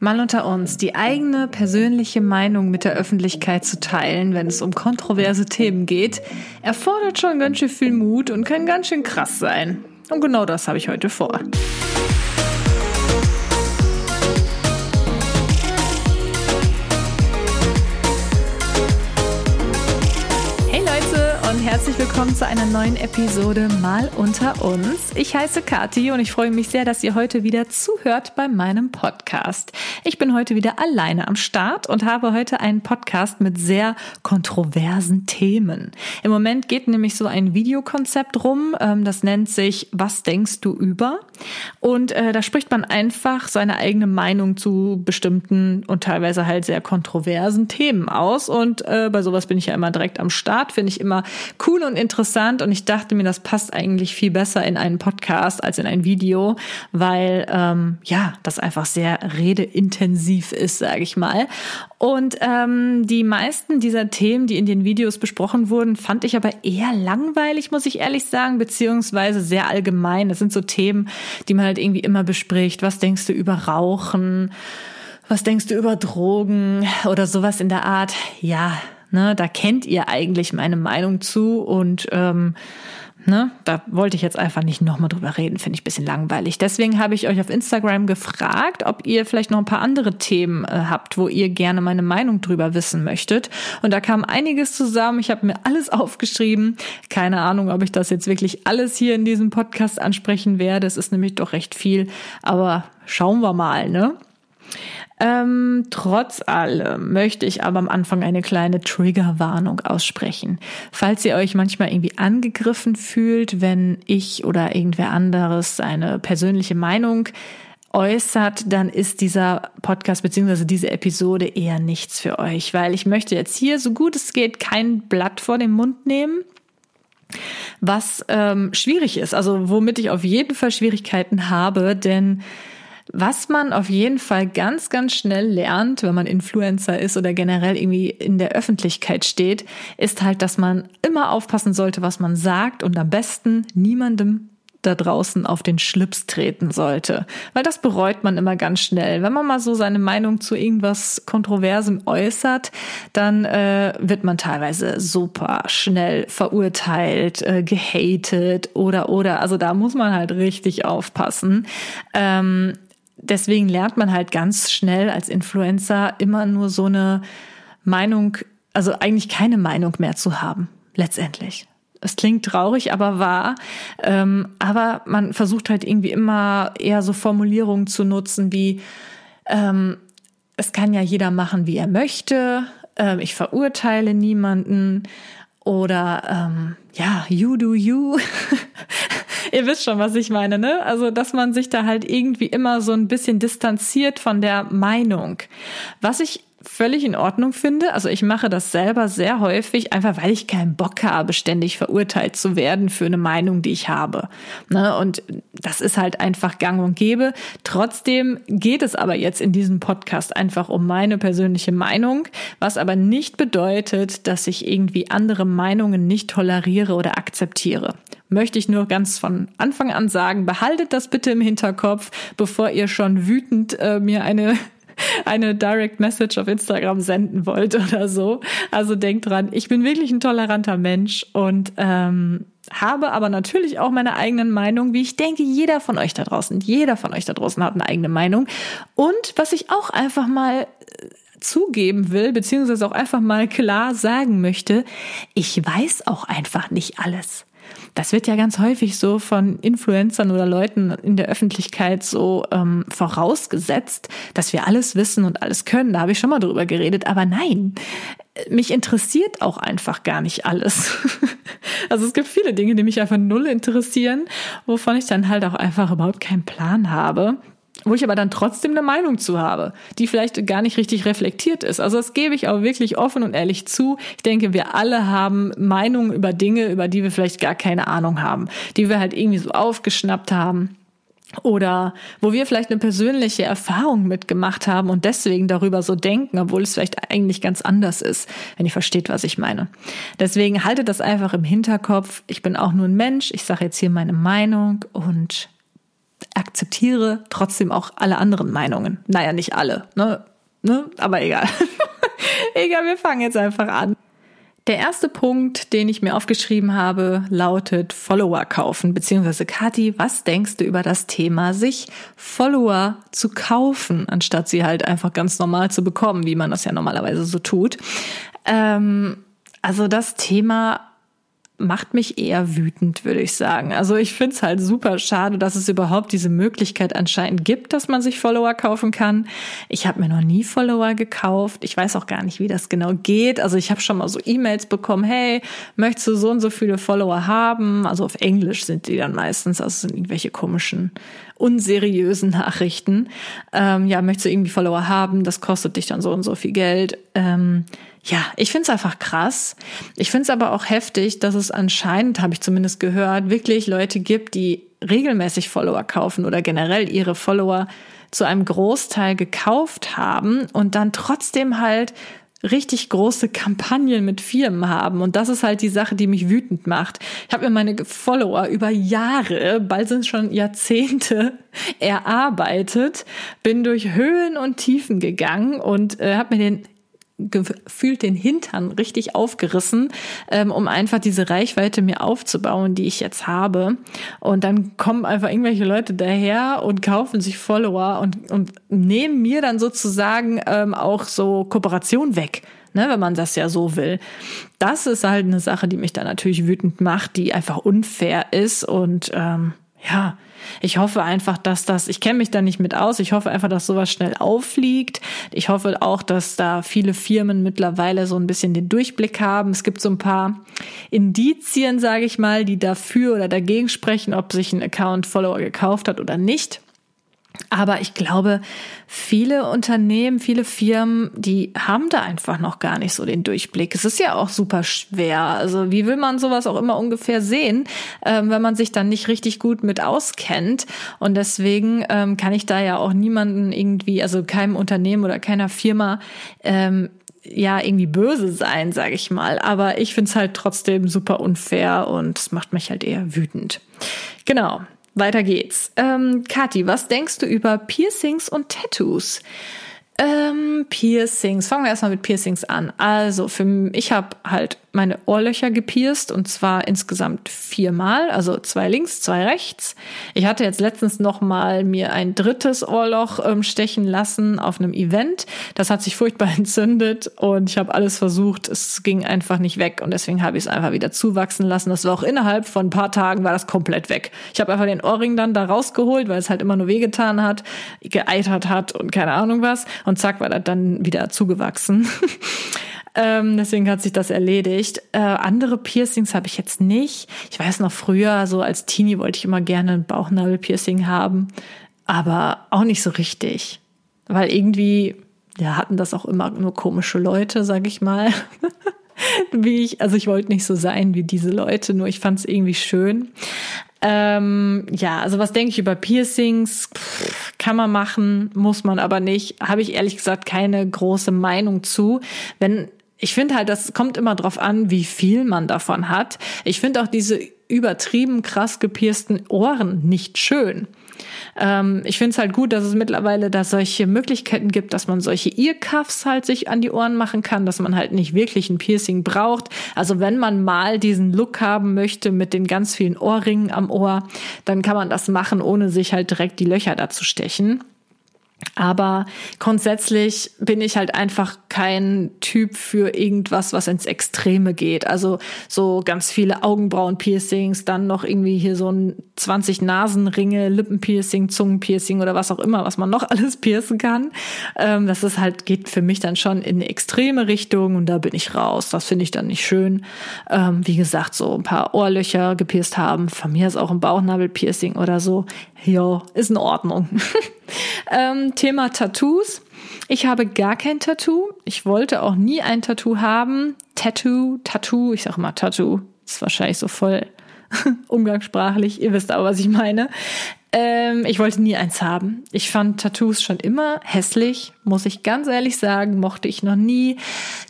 Mal unter uns, die eigene persönliche Meinung mit der Öffentlichkeit zu teilen, wenn es um kontroverse Themen geht, erfordert schon ganz schön viel Mut und kann ganz schön krass sein. Und genau das habe ich heute vor. Willkommen zu einer neuen Episode Mal unter uns. Ich heiße Kati und ich freue mich sehr, dass ihr heute wieder zuhört bei meinem Podcast. Ich bin heute wieder alleine am Start und habe heute einen Podcast mit sehr kontroversen Themen. Im Moment geht nämlich so ein Videokonzept rum, ähm, das nennt sich Was denkst du über? Und äh, da spricht man einfach seine eigene Meinung zu bestimmten und teilweise halt sehr kontroversen Themen aus. Und äh, bei sowas bin ich ja immer direkt am Start, finde ich immer cool und interessant und ich dachte mir, das passt eigentlich viel besser in einen Podcast als in ein Video, weil ähm, ja, das einfach sehr redeintensiv ist, sage ich mal. Und ähm, die meisten dieser Themen, die in den Videos besprochen wurden, fand ich aber eher langweilig, muss ich ehrlich sagen, beziehungsweise sehr allgemein. Das sind so Themen, die man halt irgendwie immer bespricht. Was denkst du über Rauchen? Was denkst du über Drogen oder sowas in der Art? Ja, Ne, da kennt ihr eigentlich meine Meinung zu und ähm, ne, da wollte ich jetzt einfach nicht nochmal drüber reden, finde ich bisschen langweilig. Deswegen habe ich euch auf Instagram gefragt, ob ihr vielleicht noch ein paar andere Themen äh, habt, wo ihr gerne meine Meinung drüber wissen möchtet. Und da kam einiges zusammen. Ich habe mir alles aufgeschrieben. Keine Ahnung, ob ich das jetzt wirklich alles hier in diesem Podcast ansprechen werde. Es ist nämlich doch recht viel, aber schauen wir mal, ne? Ähm, trotz allem möchte ich aber am Anfang eine kleine Triggerwarnung aussprechen. Falls ihr euch manchmal irgendwie angegriffen fühlt, wenn ich oder irgendwer anderes eine persönliche Meinung äußert, dann ist dieser Podcast beziehungsweise diese Episode eher nichts für euch, weil ich möchte jetzt hier, so gut es geht, kein Blatt vor den Mund nehmen was ähm, schwierig ist, also womit ich auf jeden Fall Schwierigkeiten habe, denn was man auf jeden Fall ganz, ganz schnell lernt, wenn man Influencer ist oder generell irgendwie in der Öffentlichkeit steht, ist halt, dass man immer aufpassen sollte, was man sagt und am besten niemandem da draußen auf den Schlips treten sollte. Weil das bereut man immer ganz schnell. Wenn man mal so seine Meinung zu irgendwas Kontroversem äußert, dann äh, wird man teilweise super schnell verurteilt, äh, gehatet oder oder. Also da muss man halt richtig aufpassen. Ähm, deswegen lernt man halt ganz schnell als Influencer immer nur so eine Meinung, also eigentlich keine Meinung mehr zu haben, letztendlich. Es klingt traurig, aber wahr. Ähm, aber man versucht halt irgendwie immer eher so Formulierungen zu nutzen wie, ähm, es kann ja jeder machen, wie er möchte. Ähm, ich verurteile niemanden. Oder ähm, ja, you do you. Ihr wisst schon, was ich meine, ne? Also, dass man sich da halt irgendwie immer so ein bisschen distanziert von der Meinung. Was ich völlig in Ordnung finde. Also ich mache das selber sehr häufig, einfach weil ich keinen Bock habe, ständig verurteilt zu werden für eine Meinung, die ich habe. Ne? Und das ist halt einfach gang und gäbe. Trotzdem geht es aber jetzt in diesem Podcast einfach um meine persönliche Meinung, was aber nicht bedeutet, dass ich irgendwie andere Meinungen nicht toleriere oder akzeptiere möchte ich nur ganz von Anfang an sagen, behaltet das bitte im Hinterkopf, bevor ihr schon wütend äh, mir eine eine Direct Message auf Instagram senden wollt oder so. Also denkt dran, ich bin wirklich ein toleranter Mensch und ähm, habe aber natürlich auch meine eigenen Meinungen, wie ich denke, jeder von euch da draußen, jeder von euch da draußen hat eine eigene Meinung. Und was ich auch einfach mal äh, zugeben will, beziehungsweise auch einfach mal klar sagen möchte, ich weiß auch einfach nicht alles. Das wird ja ganz häufig so von Influencern oder Leuten in der Öffentlichkeit so ähm, vorausgesetzt, dass wir alles wissen und alles können. Da habe ich schon mal drüber geredet, aber nein, mich interessiert auch einfach gar nicht alles. Also es gibt viele Dinge, die mich einfach null interessieren, wovon ich dann halt auch einfach überhaupt keinen Plan habe wo ich aber dann trotzdem eine Meinung zu habe, die vielleicht gar nicht richtig reflektiert ist. Also das gebe ich auch wirklich offen und ehrlich zu. Ich denke, wir alle haben Meinungen über Dinge, über die wir vielleicht gar keine Ahnung haben, die wir halt irgendwie so aufgeschnappt haben oder wo wir vielleicht eine persönliche Erfahrung mitgemacht haben und deswegen darüber so denken, obwohl es vielleicht eigentlich ganz anders ist, wenn ihr versteht, was ich meine. Deswegen haltet das einfach im Hinterkopf. Ich bin auch nur ein Mensch. Ich sage jetzt hier meine Meinung und akzeptiere trotzdem auch alle anderen Meinungen. Naja, nicht alle, ne? ne? Aber egal. egal, wir fangen jetzt einfach an. Der erste Punkt, den ich mir aufgeschrieben habe, lautet Follower kaufen, beziehungsweise Kathi, was denkst du über das Thema, sich Follower zu kaufen, anstatt sie halt einfach ganz normal zu bekommen, wie man das ja normalerweise so tut? Ähm, also das Thema macht mich eher wütend, würde ich sagen. Also ich finde es halt super schade, dass es überhaupt diese Möglichkeit anscheinend gibt, dass man sich Follower kaufen kann. Ich habe mir noch nie Follower gekauft. Ich weiß auch gar nicht, wie das genau geht. Also ich habe schon mal so E-Mails bekommen, hey, möchtest du so und so viele Follower haben? Also auf Englisch sind die dann meistens, also sind irgendwelche komischen, unseriösen Nachrichten. Ähm, ja, möchtest du irgendwie Follower haben? Das kostet dich dann so und so viel Geld. Ähm, ja, ich finde es einfach krass. Ich finde es aber auch heftig, dass es anscheinend, habe ich zumindest gehört, wirklich Leute gibt, die regelmäßig Follower kaufen oder generell ihre Follower zu einem Großteil gekauft haben und dann trotzdem halt richtig große Kampagnen mit Firmen haben. Und das ist halt die Sache, die mich wütend macht. Ich habe mir meine Follower über Jahre, bald sind schon Jahrzehnte, erarbeitet, bin durch Höhen und Tiefen gegangen und äh, habe mir den gefühlt den Hintern richtig aufgerissen, ähm, um einfach diese Reichweite mir aufzubauen, die ich jetzt habe. Und dann kommen einfach irgendwelche Leute daher und kaufen sich Follower und, und nehmen mir dann sozusagen ähm, auch so Kooperation weg. Ne, wenn man das ja so will. Das ist halt eine Sache, die mich dann natürlich wütend macht, die einfach unfair ist und ähm, ja, ich hoffe einfach, dass das, ich kenne mich da nicht mit aus, ich hoffe einfach, dass sowas schnell auffliegt. Ich hoffe auch, dass da viele Firmen mittlerweile so ein bisschen den Durchblick haben. Es gibt so ein paar Indizien, sage ich mal, die dafür oder dagegen sprechen, ob sich ein Account Follower gekauft hat oder nicht. Aber ich glaube, viele Unternehmen, viele Firmen, die haben da einfach noch gar nicht so den Durchblick. Es ist ja auch super schwer. Also wie will man sowas auch immer ungefähr sehen, ähm, wenn man sich dann nicht richtig gut mit auskennt? Und deswegen ähm, kann ich da ja auch niemanden irgendwie, also keinem Unternehmen oder keiner Firma ähm, ja irgendwie böse sein, sage ich mal. Aber ich finde es halt trotzdem super unfair und es macht mich halt eher wütend. Genau. Weiter geht's. Ähm, Kathi, was denkst du über Piercings und Tattoos? Ähm, Piercings. Fangen wir erstmal mit Piercings an. Also, für, ich habe halt meine Ohrlöcher gepierst und zwar insgesamt viermal, also zwei links, zwei rechts. Ich hatte jetzt letztens noch mal mir ein drittes Ohrloch ähm, stechen lassen auf einem Event. Das hat sich furchtbar entzündet und ich habe alles versucht. Es ging einfach nicht weg und deswegen habe ich es einfach wieder zuwachsen lassen. Das war auch innerhalb von ein paar Tagen war das komplett weg. Ich habe einfach den Ohrring dann da rausgeholt, weil es halt immer nur wehgetan hat, geeitert hat und keine Ahnung was und zack war das dann wieder zugewachsen. Ähm, deswegen hat sich das erledigt. Äh, andere Piercings habe ich jetzt nicht. Ich weiß noch früher, so als Teenie wollte ich immer gerne ein Bauchnabelpiercing haben, aber auch nicht so richtig. Weil irgendwie, ja, hatten das auch immer nur komische Leute, sag ich mal. wie ich, also ich wollte nicht so sein wie diese Leute, nur ich fand es irgendwie schön. Ähm, ja, also was denke ich über Piercings? Pff, kann man machen, muss man aber nicht. Habe ich ehrlich gesagt keine große Meinung zu. Wenn ich finde halt, das kommt immer drauf an, wie viel man davon hat. Ich finde auch diese übertrieben krass gepiersten Ohren nicht schön. Ähm, ich finde es halt gut, dass es mittlerweile da solche Möglichkeiten gibt, dass man solche Earcuffs halt sich an die Ohren machen kann, dass man halt nicht wirklich ein Piercing braucht. Also wenn man mal diesen Look haben möchte mit den ganz vielen Ohrringen am Ohr, dann kann man das machen, ohne sich halt direkt die Löcher dazu stechen. Aber grundsätzlich bin ich halt einfach kein Typ für irgendwas, was ins Extreme geht. Also so ganz viele Augenbrauen-Piercings, dann noch irgendwie hier so ein 20 Nasenringe, Lippenpiercing, Zungenpiercing oder was auch immer, was man noch alles piercen kann. Ähm, das ist halt, geht für mich dann schon in extreme Richtung und da bin ich raus. Das finde ich dann nicht schön. Ähm, wie gesagt, so ein paar Ohrlöcher gepierst haben. Von mir ist auch ein Bauchnabelpiercing oder so. Ja, ist in Ordnung. ähm, Thema Tattoos. Ich habe gar kein Tattoo. Ich wollte auch nie ein Tattoo haben. Tattoo, Tattoo, ich sage immer Tattoo. ist wahrscheinlich so voll umgangssprachlich. Ihr wisst aber, was ich meine. Ähm, ich wollte nie eins haben. Ich fand Tattoos schon immer hässlich, muss ich ganz ehrlich sagen, mochte ich noch nie.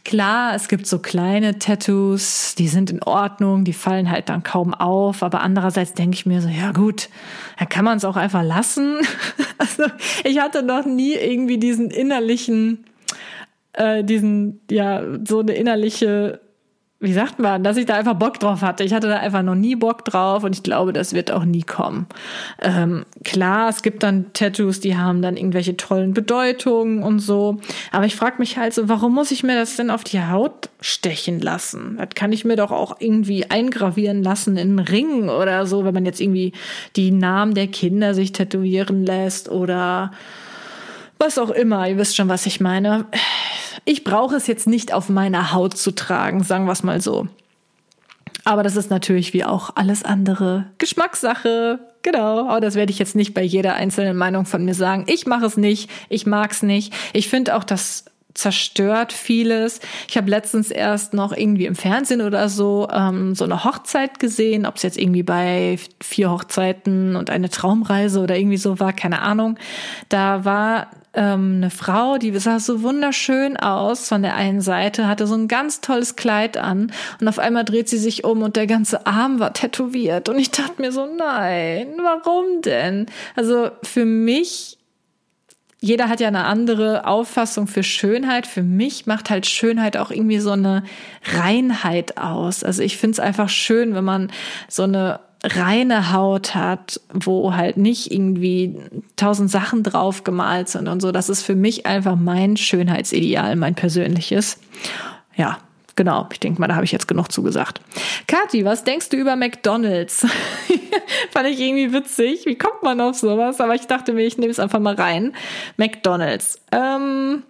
Klar, es gibt so kleine Tattoos, die sind in Ordnung, die fallen halt dann kaum auf, aber andererseits denke ich mir so, ja gut, da kann man es auch einfach lassen. also ich hatte noch nie irgendwie diesen innerlichen, äh, diesen, ja, so eine innerliche wie sagt man, dass ich da einfach Bock drauf hatte. Ich hatte da einfach noch nie Bock drauf und ich glaube, das wird auch nie kommen. Ähm, klar, es gibt dann Tattoos, die haben dann irgendwelche tollen Bedeutungen und so. Aber ich frage mich halt so, warum muss ich mir das denn auf die Haut stechen lassen? Das kann ich mir doch auch irgendwie eingravieren lassen in Ringen oder so, wenn man jetzt irgendwie die Namen der Kinder sich tätowieren lässt oder was auch immer. Ihr wisst schon, was ich meine ich brauche es jetzt nicht auf meiner Haut zu tragen, sagen wir es mal so. Aber das ist natürlich wie auch alles andere Geschmackssache. Genau, aber das werde ich jetzt nicht bei jeder einzelnen Meinung von mir sagen. Ich mache es nicht, ich mag es nicht. Ich finde auch, das zerstört vieles. Ich habe letztens erst noch irgendwie im Fernsehen oder so ähm, so eine Hochzeit gesehen, ob es jetzt irgendwie bei vier Hochzeiten und eine Traumreise oder irgendwie so war, keine Ahnung. Da war ähm, eine Frau, die sah so wunderschön aus von der einen Seite, hatte so ein ganz tolles Kleid an und auf einmal dreht sie sich um und der ganze Arm war tätowiert und ich dachte mir so, nein, warum denn? Also für mich jeder hat ja eine andere Auffassung für Schönheit. Für mich macht halt Schönheit auch irgendwie so eine Reinheit aus. Also ich finde es einfach schön, wenn man so eine reine Haut hat, wo halt nicht irgendwie tausend Sachen drauf gemalt sind und so. Das ist für mich einfach mein Schönheitsideal, mein persönliches. Ja, genau. Ich denke mal, da habe ich jetzt genug zugesagt. Kathi, was denkst du über McDonald's? Fand ich irgendwie witzig. Wie kommt man auf sowas? Aber ich dachte mir, ich nehme es einfach mal rein. McDonald's. Ähm,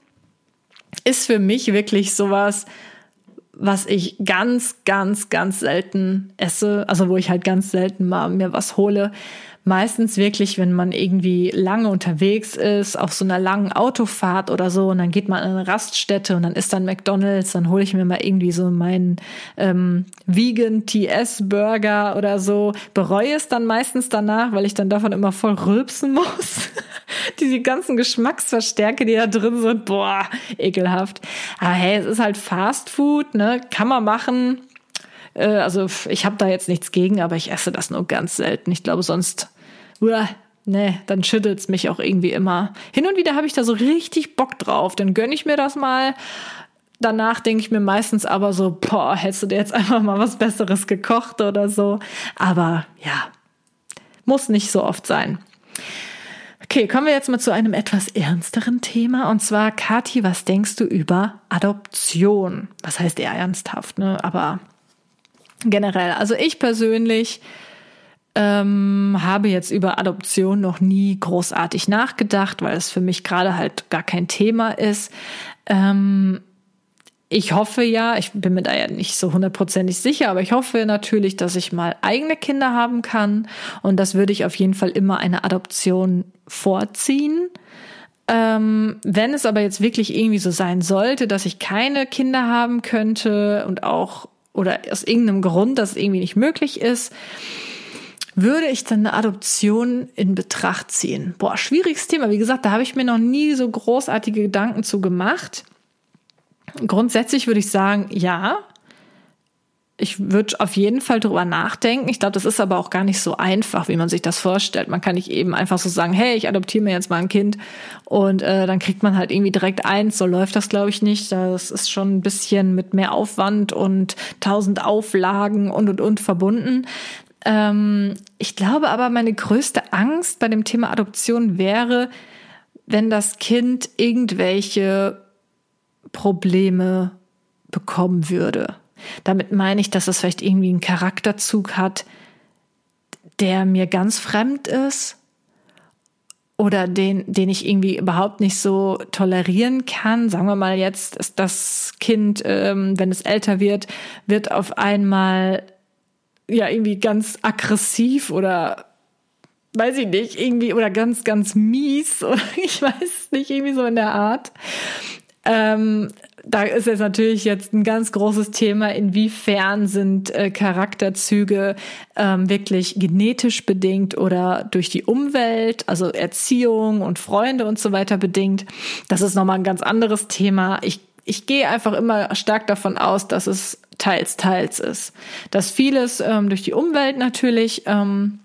ist für mich wirklich sowas, was ich ganz, ganz, ganz selten esse, also wo ich halt ganz selten mal mir was hole, meistens wirklich, wenn man irgendwie lange unterwegs ist, auf so einer langen Autofahrt oder so, und dann geht man an eine Raststätte und dann ist dann McDonalds, dann hole ich mir mal irgendwie so meinen ähm, Vegan TS Burger oder so, bereue es dann meistens danach, weil ich dann davon immer voll rülpsen muss. Diese ganzen Geschmacksverstärke, die da drin sind, boah, ekelhaft. Aber hey, es ist halt Fast Food, ne? Kann man machen. Äh, also ich habe da jetzt nichts gegen, aber ich esse das nur ganz selten. Ich glaube, sonst uah, nee, dann schüttelt's mich auch irgendwie immer. Hin und wieder habe ich da so richtig Bock drauf, dann gönn ich mir das mal. Danach denke ich mir meistens aber so, boah, hättest du dir jetzt einfach mal was Besseres gekocht oder so. Aber ja, muss nicht so oft sein. Okay, kommen wir jetzt mal zu einem etwas ernsteren Thema. Und zwar, Kathi, was denkst du über Adoption? Was heißt eher ernsthaft, ne? Aber generell. Also ich persönlich ähm, habe jetzt über Adoption noch nie großartig nachgedacht, weil es für mich gerade halt gar kein Thema ist. Ähm, ich hoffe ja, ich bin mir da ja nicht so hundertprozentig sicher, aber ich hoffe natürlich, dass ich mal eigene Kinder haben kann. Und das würde ich auf jeden Fall immer eine Adoption vorziehen. Ähm, wenn es aber jetzt wirklich irgendwie so sein sollte, dass ich keine Kinder haben könnte und auch oder aus irgendeinem Grund, dass es irgendwie nicht möglich ist, würde ich dann eine Adoption in Betracht ziehen? Boah, schwieriges Thema. Wie gesagt, da habe ich mir noch nie so großartige Gedanken zu gemacht. Grundsätzlich würde ich sagen, ja. Ich würde auf jeden Fall drüber nachdenken. Ich glaube, das ist aber auch gar nicht so einfach, wie man sich das vorstellt. Man kann nicht eben einfach so sagen, hey, ich adoptiere mir jetzt mal ein Kind und äh, dann kriegt man halt irgendwie direkt eins. So läuft das, glaube ich, nicht. Das ist schon ein bisschen mit mehr Aufwand und tausend Auflagen und und und verbunden. Ähm, ich glaube aber, meine größte Angst bei dem Thema Adoption wäre, wenn das Kind irgendwelche Probleme bekommen würde. Damit meine ich, dass es vielleicht irgendwie einen Charakterzug hat, der mir ganz fremd ist oder den, den ich irgendwie überhaupt nicht so tolerieren kann. Sagen wir mal jetzt, ist das Kind, ähm, wenn es älter wird, wird auf einmal ja irgendwie ganz aggressiv oder weiß ich nicht, irgendwie oder ganz, ganz mies oder ich weiß nicht, irgendwie so in der Art. Ähm, da ist jetzt natürlich jetzt ein ganz großes Thema, inwiefern sind äh, Charakterzüge ähm, wirklich genetisch bedingt oder durch die Umwelt, also Erziehung und Freunde und so weiter bedingt. Das ist nochmal ein ganz anderes Thema. Ich, ich gehe einfach immer stark davon aus, dass es teils, teils ist. Dass vieles ähm, durch die Umwelt natürlich ähm,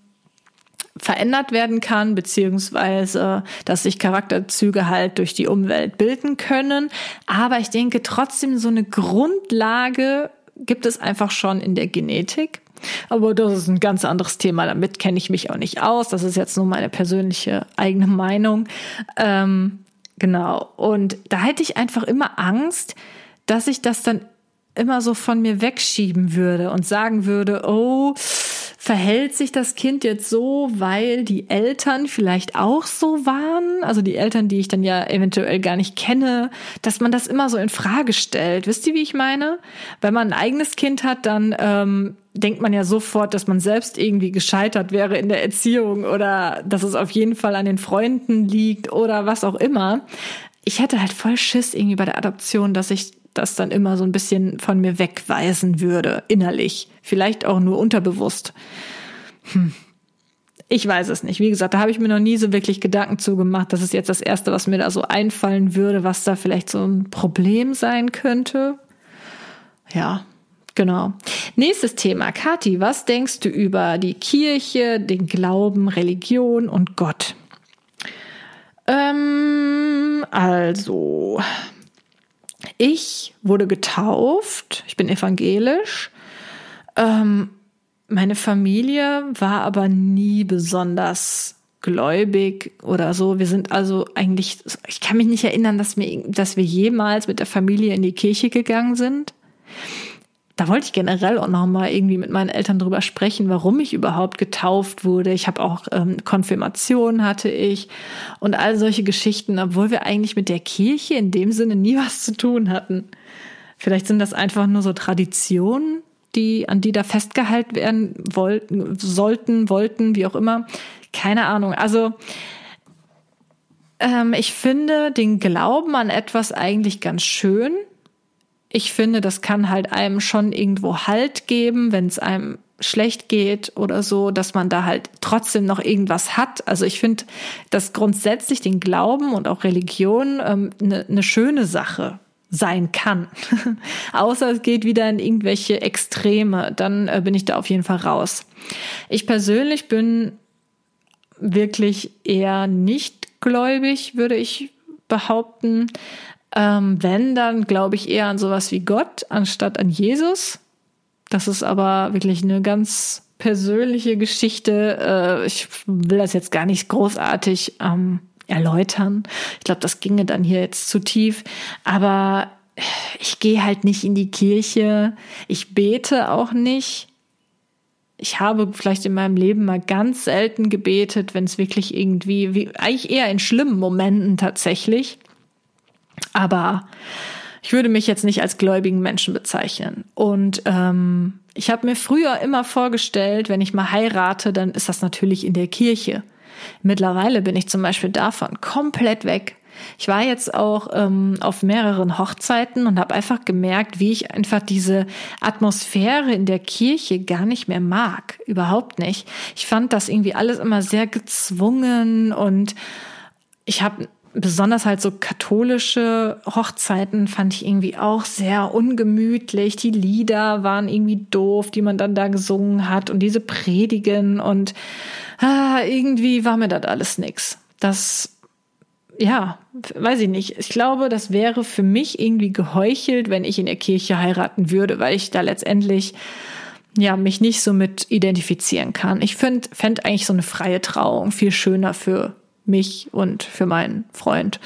verändert werden kann, beziehungsweise dass sich Charakterzüge halt durch die Umwelt bilden können. Aber ich denke trotzdem, so eine Grundlage gibt es einfach schon in der Genetik. Aber das ist ein ganz anderes Thema. Damit kenne ich mich auch nicht aus. Das ist jetzt nur meine persönliche eigene Meinung. Ähm, genau. Und da hätte ich einfach immer Angst, dass ich das dann immer so von mir wegschieben würde und sagen würde, oh, verhält sich das Kind jetzt so, weil die Eltern vielleicht auch so waren, also die Eltern, die ich dann ja eventuell gar nicht kenne, dass man das immer so in Frage stellt. Wisst ihr, wie ich meine? Wenn man ein eigenes Kind hat, dann ähm, denkt man ja sofort, dass man selbst irgendwie gescheitert wäre in der Erziehung oder dass es auf jeden Fall an den Freunden liegt oder was auch immer. Ich hätte halt voll Schiss irgendwie bei der Adoption, dass ich das dann immer so ein bisschen von mir wegweisen würde, innerlich. Vielleicht auch nur unterbewusst. Hm. Ich weiß es nicht. Wie gesagt, da habe ich mir noch nie so wirklich Gedanken zugemacht. Das ist jetzt das Erste, was mir da so einfallen würde, was da vielleicht so ein Problem sein könnte. Ja, genau. Nächstes Thema. Kathi, was denkst du über die Kirche, den Glauben, Religion und Gott? Ähm, also, ich wurde getauft, ich bin evangelisch. Ähm, meine Familie war aber nie besonders gläubig oder so. Wir sind also eigentlich, ich kann mich nicht erinnern, dass wir, dass wir jemals mit der Familie in die Kirche gegangen sind da wollte ich generell auch noch mal irgendwie mit meinen Eltern drüber sprechen, warum ich überhaupt getauft wurde. Ich habe auch ähm, Konfirmation hatte ich und all solche Geschichten, obwohl wir eigentlich mit der Kirche in dem Sinne nie was zu tun hatten. Vielleicht sind das einfach nur so Traditionen, die an die da festgehalten werden wollten, sollten, wollten, wie auch immer. Keine Ahnung. Also ähm, ich finde den Glauben an etwas eigentlich ganz schön ich finde, das kann halt einem schon irgendwo Halt geben, wenn es einem schlecht geht oder so, dass man da halt trotzdem noch irgendwas hat. Also ich finde, dass grundsätzlich den Glauben und auch Religion eine ähm, ne, ne schöne Sache sein kann. Außer es geht wieder in irgendwelche Extreme, dann äh, bin ich da auf jeden Fall raus. Ich persönlich bin wirklich eher nicht gläubig, würde ich behaupten. Ähm, wenn, dann glaube ich eher an sowas wie Gott anstatt an Jesus. Das ist aber wirklich eine ganz persönliche Geschichte. Äh, ich will das jetzt gar nicht großartig ähm, erläutern. Ich glaube, das ginge dann hier jetzt zu tief. Aber ich gehe halt nicht in die Kirche. Ich bete auch nicht. Ich habe vielleicht in meinem Leben mal ganz selten gebetet, wenn es wirklich irgendwie, wie, eigentlich eher in schlimmen Momenten tatsächlich. Aber ich würde mich jetzt nicht als gläubigen Menschen bezeichnen. Und ähm, ich habe mir früher immer vorgestellt, wenn ich mal heirate, dann ist das natürlich in der Kirche. Mittlerweile bin ich zum Beispiel davon komplett weg. Ich war jetzt auch ähm, auf mehreren Hochzeiten und habe einfach gemerkt, wie ich einfach diese Atmosphäre in der Kirche gar nicht mehr mag. Überhaupt nicht. Ich fand das irgendwie alles immer sehr gezwungen und ich habe besonders halt so katholische Hochzeiten fand ich irgendwie auch sehr ungemütlich. Die Lieder waren irgendwie doof, die man dann da gesungen hat und diese Predigen und ah, irgendwie war mir das alles nix. Das, ja, weiß ich nicht. Ich glaube, das wäre für mich irgendwie geheuchelt, wenn ich in der Kirche heiraten würde, weil ich da letztendlich ja, mich nicht so mit identifizieren kann. Ich finde fänd eigentlich so eine freie Trauung viel schöner für mich und für meinen Freund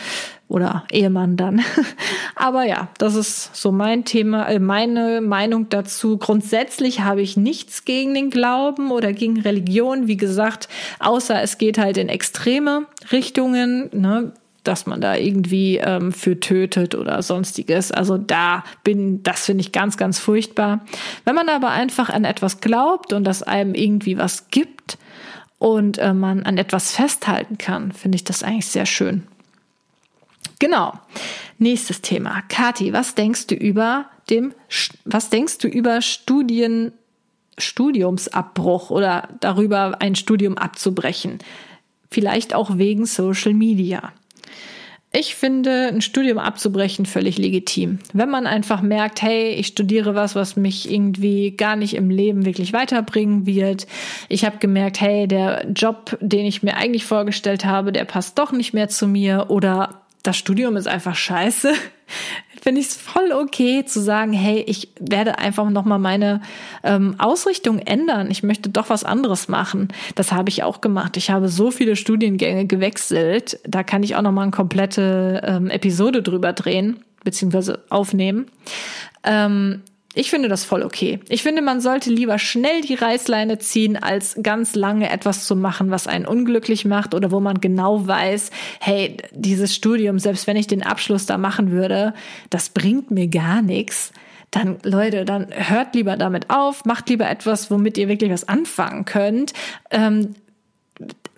oder Ehemann dann. Aber ja, das ist so mein Thema, äh, meine Meinung dazu. Grundsätzlich habe ich nichts gegen den Glauben oder gegen Religion, wie gesagt, außer es geht halt in extreme Richtungen, ne, dass man da irgendwie ähm, für tötet oder sonstiges. Also da bin, das finde ich ganz, ganz furchtbar. Wenn man aber einfach an etwas glaubt und das einem irgendwie was gibt, und äh, man an etwas festhalten kann, finde ich das eigentlich sehr schön. Genau. Nächstes Thema. Kati, was denkst du über dem, was denkst du über Studien, Studiumsabbruch oder darüber ein Studium abzubrechen? Vielleicht auch wegen Social Media. Ich finde, ein Studium abzubrechen völlig legitim. Wenn man einfach merkt, hey, ich studiere was, was mich irgendwie gar nicht im Leben wirklich weiterbringen wird. Ich habe gemerkt, hey, der Job, den ich mir eigentlich vorgestellt habe, der passt doch nicht mehr zu mir oder das Studium ist einfach scheiße finde ich es voll okay zu sagen, hey, ich werde einfach nochmal meine ähm, Ausrichtung ändern. Ich möchte doch was anderes machen. Das habe ich auch gemacht. Ich habe so viele Studiengänge gewechselt. Da kann ich auch nochmal eine komplette ähm, Episode drüber drehen, beziehungsweise aufnehmen. Ähm, ich finde das voll okay. Ich finde, man sollte lieber schnell die Reißleine ziehen, als ganz lange etwas zu machen, was einen unglücklich macht oder wo man genau weiß, hey, dieses Studium, selbst wenn ich den Abschluss da machen würde, das bringt mir gar nichts dann Leute, dann hört lieber damit auf, macht lieber etwas, womit ihr wirklich was anfangen könnt. Ähm,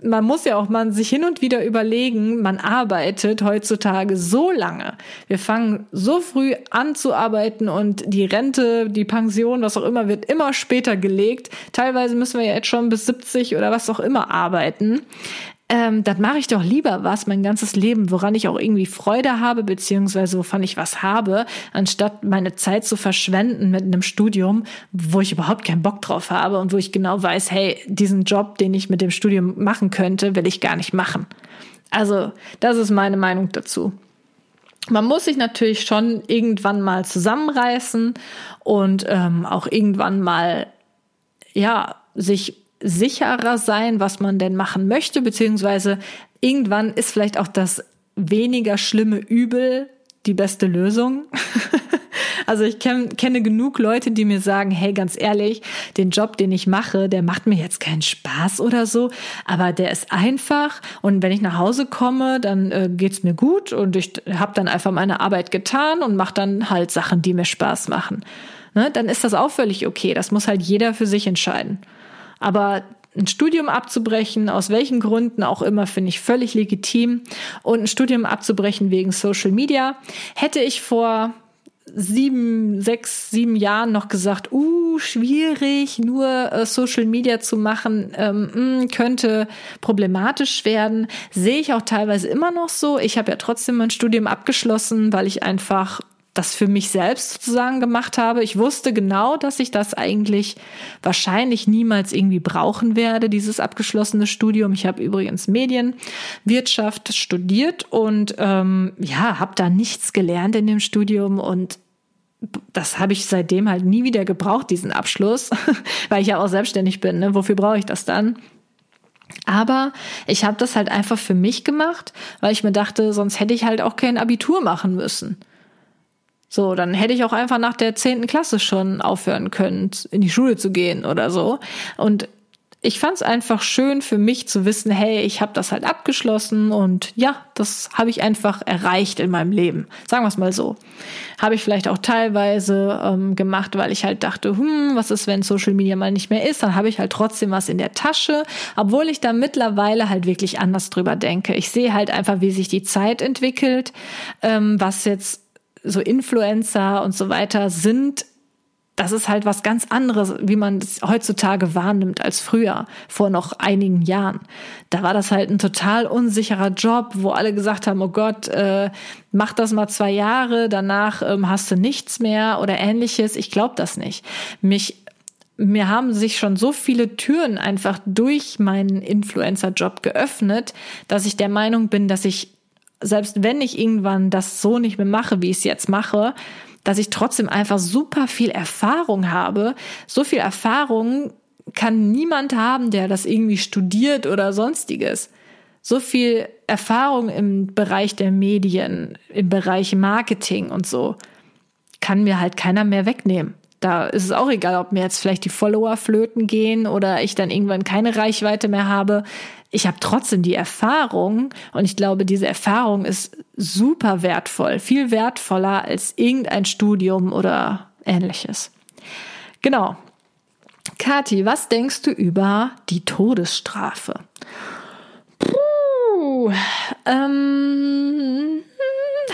man muss ja auch mal sich hin und wieder überlegen, man arbeitet heutzutage so lange. Wir fangen so früh an zu arbeiten und die Rente, die Pension, was auch immer, wird immer später gelegt. Teilweise müssen wir ja jetzt schon bis 70 oder was auch immer arbeiten ähm, dann mache ich doch lieber was mein ganzes Leben, woran ich auch irgendwie Freude habe, beziehungsweise wovon ich was habe, anstatt meine Zeit zu verschwenden mit einem Studium, wo ich überhaupt keinen Bock drauf habe und wo ich genau weiß, hey, diesen Job, den ich mit dem Studium machen könnte, will ich gar nicht machen. Also, das ist meine Meinung dazu. Man muss sich natürlich schon irgendwann mal zusammenreißen und ähm, auch irgendwann mal ja sich sicherer sein, was man denn machen möchte, beziehungsweise irgendwann ist vielleicht auch das weniger schlimme Übel die beste Lösung. also ich kenn, kenne genug Leute, die mir sagen, hey, ganz ehrlich, den Job, den ich mache, der macht mir jetzt keinen Spaß oder so, aber der ist einfach und wenn ich nach Hause komme, dann äh, geht's mir gut und ich habe dann einfach meine Arbeit getan und mache dann halt Sachen, die mir Spaß machen. Ne? Dann ist das auch völlig okay. Das muss halt jeder für sich entscheiden. Aber ein Studium abzubrechen, aus welchen Gründen auch immer, finde ich völlig legitim. Und ein Studium abzubrechen wegen Social Media hätte ich vor sieben, sechs, sieben Jahren noch gesagt, uh, schwierig, nur äh, Social Media zu machen, ähm, mh, könnte problematisch werden. Sehe ich auch teilweise immer noch so. Ich habe ja trotzdem mein Studium abgeschlossen, weil ich einfach das für mich selbst sozusagen gemacht habe. Ich wusste genau, dass ich das eigentlich wahrscheinlich niemals irgendwie brauchen werde, dieses abgeschlossene Studium. Ich habe übrigens Medienwirtschaft studiert und ähm, ja, habe da nichts gelernt in dem Studium und das habe ich seitdem halt nie wieder gebraucht, diesen Abschluss, weil ich ja auch selbstständig bin. Ne? Wofür brauche ich das dann? Aber ich habe das halt einfach für mich gemacht, weil ich mir dachte, sonst hätte ich halt auch kein Abitur machen müssen. So, dann hätte ich auch einfach nach der zehnten Klasse schon aufhören können, in die Schule zu gehen oder so. Und ich fand es einfach schön für mich zu wissen, hey, ich habe das halt abgeschlossen und ja, das habe ich einfach erreicht in meinem Leben. Sagen wir es mal so. Habe ich vielleicht auch teilweise ähm, gemacht, weil ich halt dachte, hm, was ist, wenn Social Media mal nicht mehr ist? Dann habe ich halt trotzdem was in der Tasche, obwohl ich da mittlerweile halt wirklich anders drüber denke. Ich sehe halt einfach, wie sich die Zeit entwickelt, ähm, was jetzt so Influencer und so weiter sind, das ist halt was ganz anderes, wie man es heutzutage wahrnimmt als früher, vor noch einigen Jahren. Da war das halt ein total unsicherer Job, wo alle gesagt haben, oh Gott, äh, mach das mal zwei Jahre, danach ähm, hast du nichts mehr oder ähnliches. Ich glaube das nicht. Mich mir haben sich schon so viele Türen einfach durch meinen Influencer-Job geöffnet, dass ich der Meinung bin, dass ich selbst wenn ich irgendwann das so nicht mehr mache, wie ich es jetzt mache, dass ich trotzdem einfach super viel Erfahrung habe. So viel Erfahrung kann niemand haben, der das irgendwie studiert oder sonstiges. So viel Erfahrung im Bereich der Medien, im Bereich Marketing und so, kann mir halt keiner mehr wegnehmen. Da ist es auch egal, ob mir jetzt vielleicht die Follower flöten gehen oder ich dann irgendwann keine Reichweite mehr habe ich habe trotzdem die Erfahrung und ich glaube, diese Erfahrung ist super wertvoll, viel wertvoller als irgendein Studium oder ähnliches. Genau. Kathi, was denkst du über die Todesstrafe? Puh, ähm,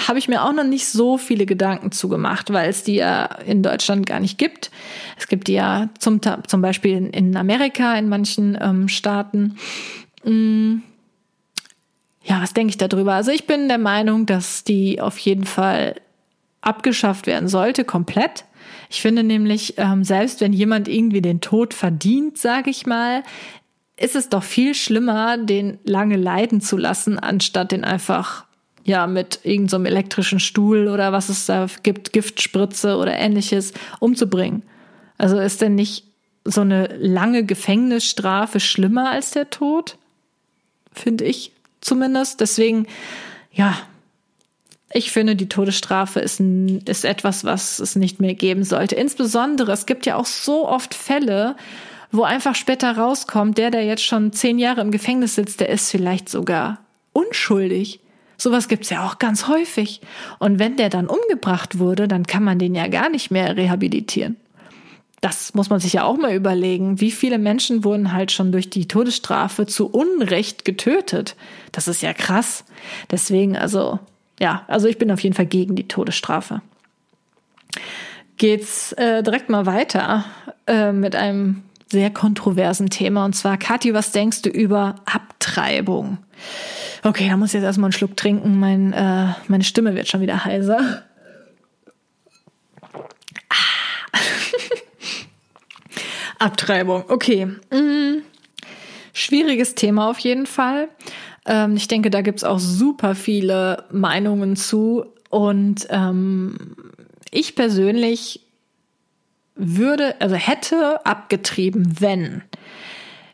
habe ich mir auch noch nicht so viele Gedanken zugemacht, weil es die ja in Deutschland gar nicht gibt. Es gibt die ja zum, zum Beispiel in Amerika, in manchen ähm, Staaten. Mm. Ja, was denke ich darüber? Also ich bin der Meinung, dass die auf jeden Fall abgeschafft werden sollte, komplett. Ich finde nämlich, ähm, selbst wenn jemand irgendwie den Tod verdient, sage ich mal, ist es doch viel schlimmer, den lange leiden zu lassen, anstatt den einfach ja mit irgendeinem so elektrischen Stuhl oder was es da gibt, Giftspritze oder ähnliches umzubringen. Also ist denn nicht so eine lange Gefängnisstrafe schlimmer als der Tod? Finde ich zumindest. Deswegen, ja, ich finde, die Todesstrafe ist, ist etwas, was es nicht mehr geben sollte. Insbesondere, es gibt ja auch so oft Fälle, wo einfach später rauskommt, der, der jetzt schon zehn Jahre im Gefängnis sitzt, der ist vielleicht sogar unschuldig. Sowas gibt's ja auch ganz häufig. Und wenn der dann umgebracht wurde, dann kann man den ja gar nicht mehr rehabilitieren. Das muss man sich ja auch mal überlegen. Wie viele Menschen wurden halt schon durch die Todesstrafe zu Unrecht getötet? Das ist ja krass. Deswegen, also, ja, also ich bin auf jeden Fall gegen die Todesstrafe. Geht's äh, direkt mal weiter äh, mit einem sehr kontroversen Thema. Und zwar, Kathi, was denkst du über Abtreibung? Okay, da muss ich jetzt erstmal einen Schluck trinken. Mein, äh, meine Stimme wird schon wieder heiser. Ah. Abtreibung, okay. Mhm. Schwieriges Thema auf jeden Fall. Ähm, ich denke, da gibt's auch super viele Meinungen zu. Und ähm, ich persönlich würde, also hätte abgetrieben, wenn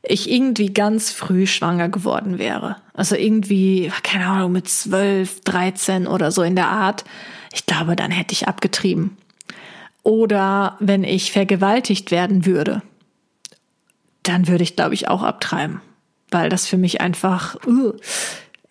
ich irgendwie ganz früh schwanger geworden wäre. Also irgendwie, keine Ahnung, mit zwölf, dreizehn oder so in der Art. Ich glaube, dann hätte ich abgetrieben. Oder wenn ich vergewaltigt werden würde, dann würde ich, glaube ich, auch abtreiben. Weil das für mich einfach uh,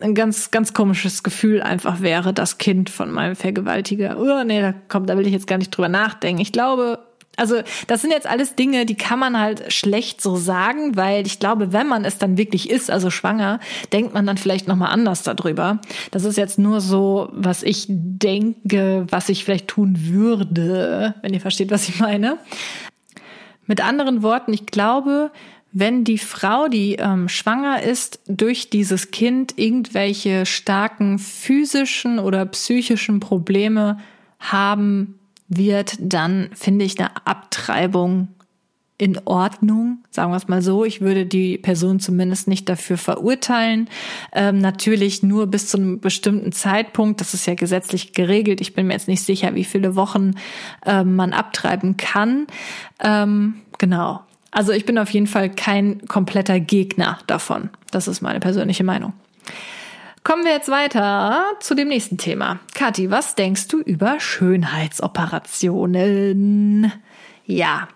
ein ganz, ganz komisches Gefühl einfach wäre, das Kind von meinem Vergewaltiger. Uh, nee, da kommt, da will ich jetzt gar nicht drüber nachdenken. Ich glaube, also das sind jetzt alles Dinge, die kann man halt schlecht so sagen, weil ich glaube, wenn man es dann wirklich ist, also schwanger, denkt man dann vielleicht noch mal anders darüber. Das ist jetzt nur so, was ich denke, was ich vielleicht tun würde, wenn ihr versteht, was ich meine. Mit anderen Worten, ich glaube, wenn die Frau, die ähm, schwanger ist, durch dieses Kind irgendwelche starken physischen oder psychischen Probleme haben wird, dann finde ich eine Abtreibung in Ordnung, sagen wir es mal so. Ich würde die Person zumindest nicht dafür verurteilen. Ähm, natürlich nur bis zu einem bestimmten Zeitpunkt. Das ist ja gesetzlich geregelt. Ich bin mir jetzt nicht sicher, wie viele Wochen ähm, man abtreiben kann. Ähm, genau. Also ich bin auf jeden Fall kein kompletter Gegner davon. Das ist meine persönliche Meinung. Kommen wir jetzt weiter zu dem nächsten Thema. Kathi, was denkst du über Schönheitsoperationen? Ja,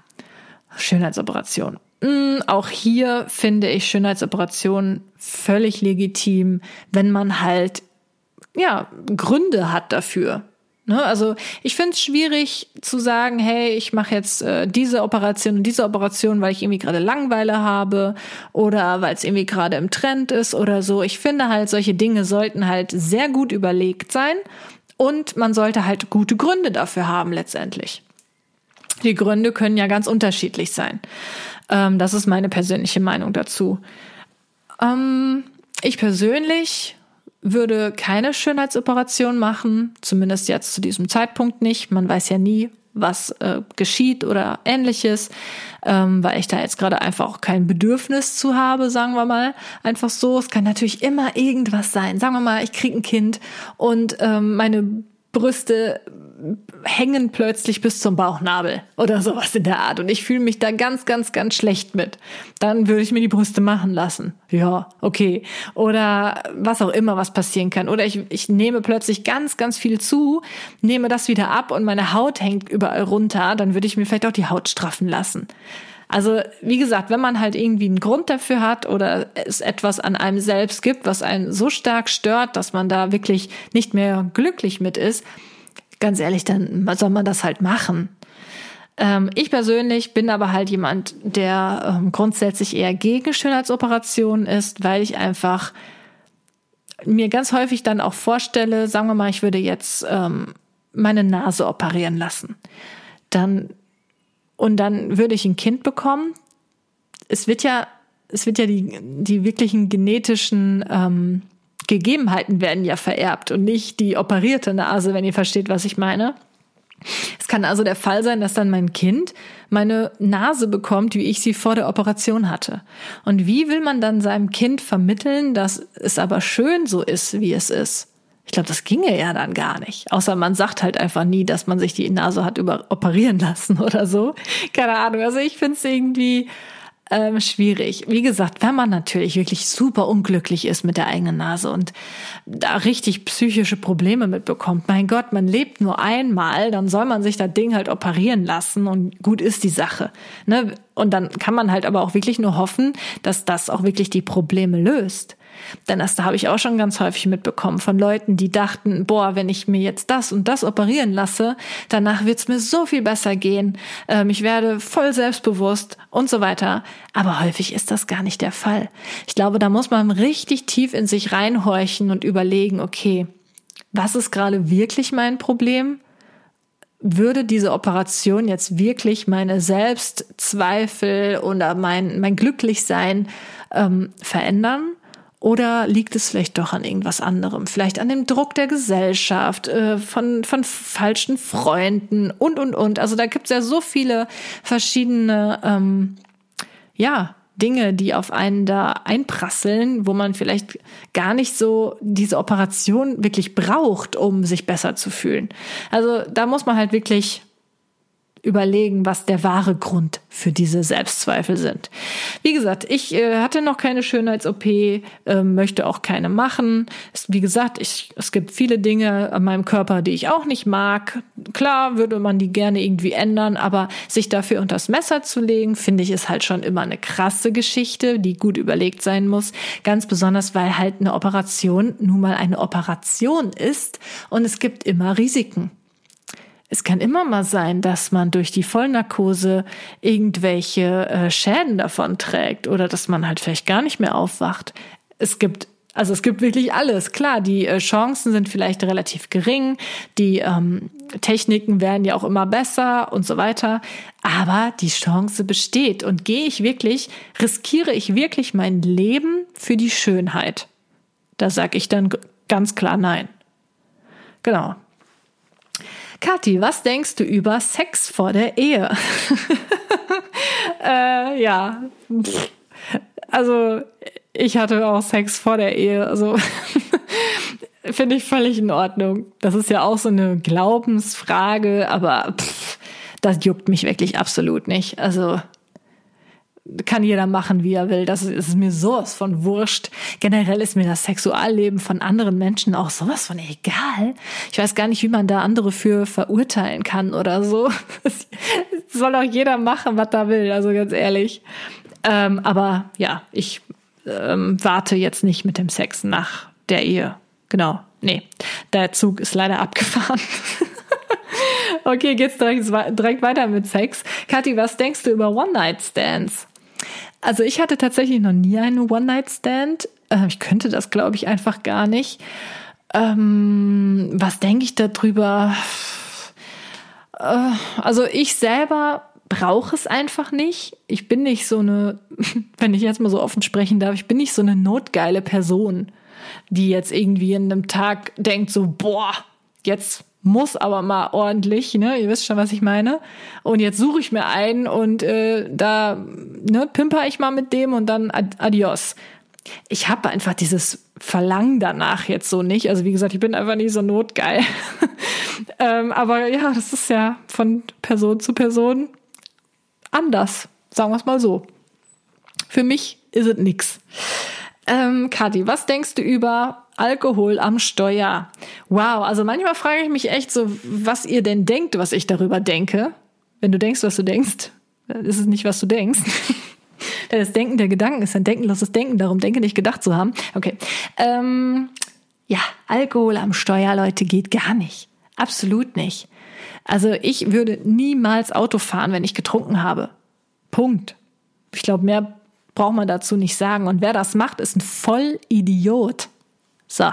Schönheitsoperation. Hm, auch hier finde ich Schönheitsoperationen völlig legitim, wenn man halt ja Gründe hat dafür. Ne? Also ich finde es schwierig zu sagen, hey, ich mache jetzt äh, diese Operation und diese Operation, weil ich irgendwie gerade Langweile habe oder weil es irgendwie gerade im Trend ist oder so. Ich finde halt, solche Dinge sollten halt sehr gut überlegt sein und man sollte halt gute Gründe dafür haben letztendlich. Die Gründe können ja ganz unterschiedlich sein. Ähm, das ist meine persönliche Meinung dazu. Ähm, ich persönlich würde keine Schönheitsoperation machen, zumindest jetzt zu diesem Zeitpunkt nicht. Man weiß ja nie, was äh, geschieht oder ähnliches, ähm, weil ich da jetzt gerade einfach auch kein Bedürfnis zu habe, sagen wir mal. Einfach so. Es kann natürlich immer irgendwas sein. Sagen wir mal, ich kriege ein Kind und ähm, meine Brüste hängen plötzlich bis zum Bauchnabel oder sowas in der Art. Und ich fühle mich da ganz, ganz, ganz schlecht mit. Dann würde ich mir die Brüste machen lassen. Ja, okay. Oder was auch immer, was passieren kann. Oder ich, ich nehme plötzlich ganz, ganz viel zu, nehme das wieder ab und meine Haut hängt überall runter. Dann würde ich mir vielleicht auch die Haut straffen lassen. Also, wie gesagt, wenn man halt irgendwie einen Grund dafür hat oder es etwas an einem selbst gibt, was einen so stark stört, dass man da wirklich nicht mehr glücklich mit ist, ganz ehrlich, dann soll man das halt machen. Ähm, ich persönlich bin aber halt jemand, der ähm, grundsätzlich eher gegen Schönheitsoperationen ist, weil ich einfach mir ganz häufig dann auch vorstelle, sagen wir mal, ich würde jetzt ähm, meine Nase operieren lassen, dann und dann würde ich ein Kind bekommen. Es wird ja, es wird ja die die wirklichen genetischen ähm, Gegebenheiten werden ja vererbt und nicht die operierte Nase, wenn ihr versteht, was ich meine. Es kann also der Fall sein, dass dann mein Kind meine Nase bekommt, wie ich sie vor der Operation hatte. Und wie will man dann seinem Kind vermitteln, dass es aber schön so ist, wie es ist? Ich glaube, das ginge ja dann gar nicht. Außer man sagt halt einfach nie, dass man sich die Nase hat über operieren lassen oder so. Keine Ahnung. Also ich finde es irgendwie ähm, schwierig. Wie gesagt, wenn man natürlich wirklich super unglücklich ist mit der eigenen Nase und da richtig psychische Probleme mitbekommt, mein Gott, man lebt nur einmal, dann soll man sich das Ding halt operieren lassen und gut ist die Sache. Ne? Und dann kann man halt aber auch wirklich nur hoffen, dass das auch wirklich die Probleme löst. Denn das da habe ich auch schon ganz häufig mitbekommen von Leuten, die dachten, boah, wenn ich mir jetzt das und das operieren lasse, danach wird es mir so viel besser gehen, ähm, ich werde voll selbstbewusst und so weiter. Aber häufig ist das gar nicht der Fall. Ich glaube, da muss man richtig tief in sich reinhorchen und überlegen, okay, was ist gerade wirklich mein Problem? würde diese Operation jetzt wirklich meine Selbstzweifel oder mein, mein Glücklichsein ähm, verändern? Oder liegt es vielleicht doch an irgendwas anderem? Vielleicht an dem Druck der Gesellschaft, äh, von, von falschen Freunden und, und, und. Also da gibt es ja so viele verschiedene, ähm, ja, Dinge, die auf einen da einprasseln, wo man vielleicht gar nicht so diese Operation wirklich braucht, um sich besser zu fühlen. Also da muss man halt wirklich überlegen, was der wahre Grund für diese Selbstzweifel sind. Wie gesagt, ich äh, hatte noch keine Schönheits-OP, äh, möchte auch keine machen. Es, wie gesagt, ich, es gibt viele Dinge an meinem Körper, die ich auch nicht mag. Klar würde man die gerne irgendwie ändern, aber sich dafür unters Messer zu legen, finde ich, ist halt schon immer eine krasse Geschichte, die gut überlegt sein muss. Ganz besonders, weil halt eine Operation nun mal eine Operation ist und es gibt immer Risiken. Es kann immer mal sein, dass man durch die Vollnarkose irgendwelche äh, Schäden davon trägt oder dass man halt vielleicht gar nicht mehr aufwacht. Es gibt also es gibt wirklich alles. Klar, die äh, Chancen sind vielleicht relativ gering, die ähm, Techniken werden ja auch immer besser und so weiter. Aber die Chance besteht. Und gehe ich wirklich, riskiere ich wirklich mein Leben für die Schönheit? Da sage ich dann ganz klar nein. Genau. Kathi, was denkst du über Sex vor der Ehe? äh, ja, also ich hatte auch Sex vor der Ehe, also finde ich völlig in Ordnung. Das ist ja auch so eine Glaubensfrage, aber pff, das juckt mich wirklich absolut nicht. Also kann jeder machen, wie er will. Das ist mir sowas von wurscht. Generell ist mir das Sexualleben von anderen Menschen auch sowas von egal. Ich weiß gar nicht, wie man da andere für verurteilen kann oder so. Das soll auch jeder machen, was er will, also ganz ehrlich. Ähm, aber ja, ich ähm, warte jetzt nicht mit dem Sex nach der Ehe. Genau. Nee, der Zug ist leider abgefahren. okay, geht's direkt, direkt weiter mit Sex. Kathi, was denkst du über One-Night-Stands? Also ich hatte tatsächlich noch nie einen One-Night-Stand. Äh, ich könnte das, glaube ich, einfach gar nicht. Ähm, was denke ich darüber? Äh, also ich selber brauche es einfach nicht. Ich bin nicht so eine, wenn ich jetzt mal so offen sprechen darf, ich bin nicht so eine notgeile Person, die jetzt irgendwie in einem Tag denkt so, boah, jetzt muss aber mal ordentlich, ne? Ihr wisst schon, was ich meine. Und jetzt suche ich mir einen und äh, da ne, pimper ich mal mit dem und dann adios. Ich habe einfach dieses Verlangen danach jetzt so nicht. Also wie gesagt, ich bin einfach nicht so notgeil. ähm, aber ja, das ist ja von Person zu Person anders. Sagen wir es mal so. Für mich ist es nix. Ähm, Kathi, was denkst du über Alkohol am Steuer. Wow, also manchmal frage ich mich echt so, was ihr denn denkt, was ich darüber denke. Wenn du denkst, was du denkst, ist es nicht, was du denkst. Denn das Denken der Gedanken ist ein denkenloses Denken, darum denke nicht gedacht zu haben. Okay. Ähm, ja, Alkohol am Steuer, Leute, geht gar nicht. Absolut nicht. Also ich würde niemals Auto fahren, wenn ich getrunken habe. Punkt. Ich glaube, mehr braucht man dazu nicht sagen. Und wer das macht, ist ein Vollidiot. So,